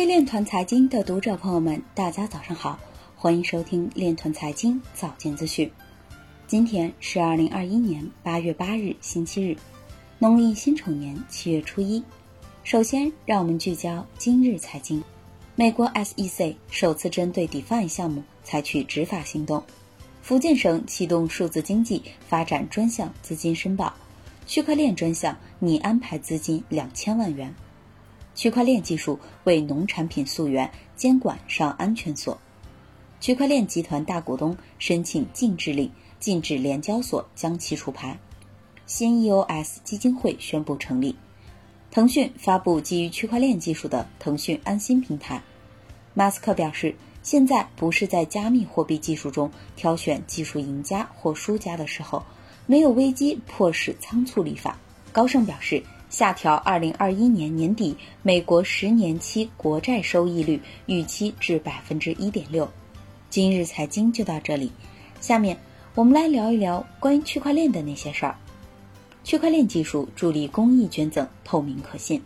位链团财经的读者朋友们，大家早上好，欢迎收听链团财经早间资讯。今天是二零二一年八月八日，星期日，农历辛丑年七月初一。首先，让我们聚焦今日财经。美国 SEC 首次针对 DeFi 项目采取执法行动。福建省启动数字经济发展专项资金申报，区块链专项拟安排资金两千万元。区块链技术为农产品溯源监管上安全锁。区块链集团大股东申请禁制令，禁止联交所将其除牌。新 EOS 基金会宣布成立。腾讯发布基于区块链技术的腾讯安心平台。马斯克表示，现在不是在加密货币技术中挑选技术赢家或输家的时候，没有危机迫使仓促立法。高盛表示。下调二零二一年年底美国十年期国债收益率预期至百分之一点六。今日财经就到这里，下面我们来聊一聊关于区块链的那些事儿。区块链技术助力公益捐赠透明可信，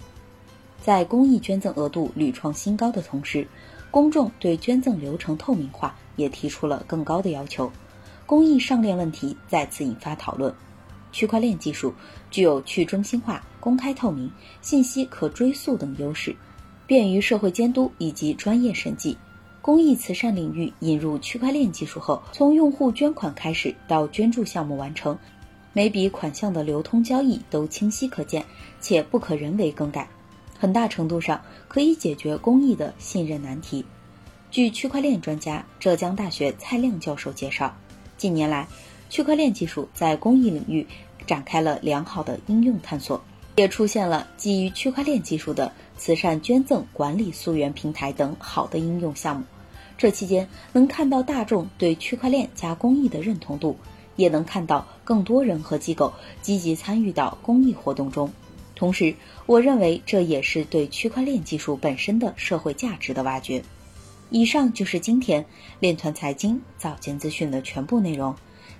在公益捐赠额度屡创新高的同时，公众对捐赠流程透明化也提出了更高的要求，公益上链问题再次引发讨论。区块链技术具有去中心化、公开透明、信息可追溯等优势，便于社会监督以及专业审计。公益慈善领域引入区块链技术后，从用户捐款开始到捐助项目完成，每笔款项的流通交易都清晰可见，且不可人为更改，很大程度上可以解决公益的信任难题。据区块链专家浙江大学蔡亮教授介绍，近年来，区块链技术在公益领域展开了良好的应用探索，也出现了基于区块链技术的慈善捐赠管理溯源平台等好的应用项目。这期间能看到大众对区块链加公益的认同度，也能看到更多人和机构积极参与到公益活动中。同时，我认为这也是对区块链技术本身的社会价值的挖掘。以上就是今天链团财经早间资讯的全部内容。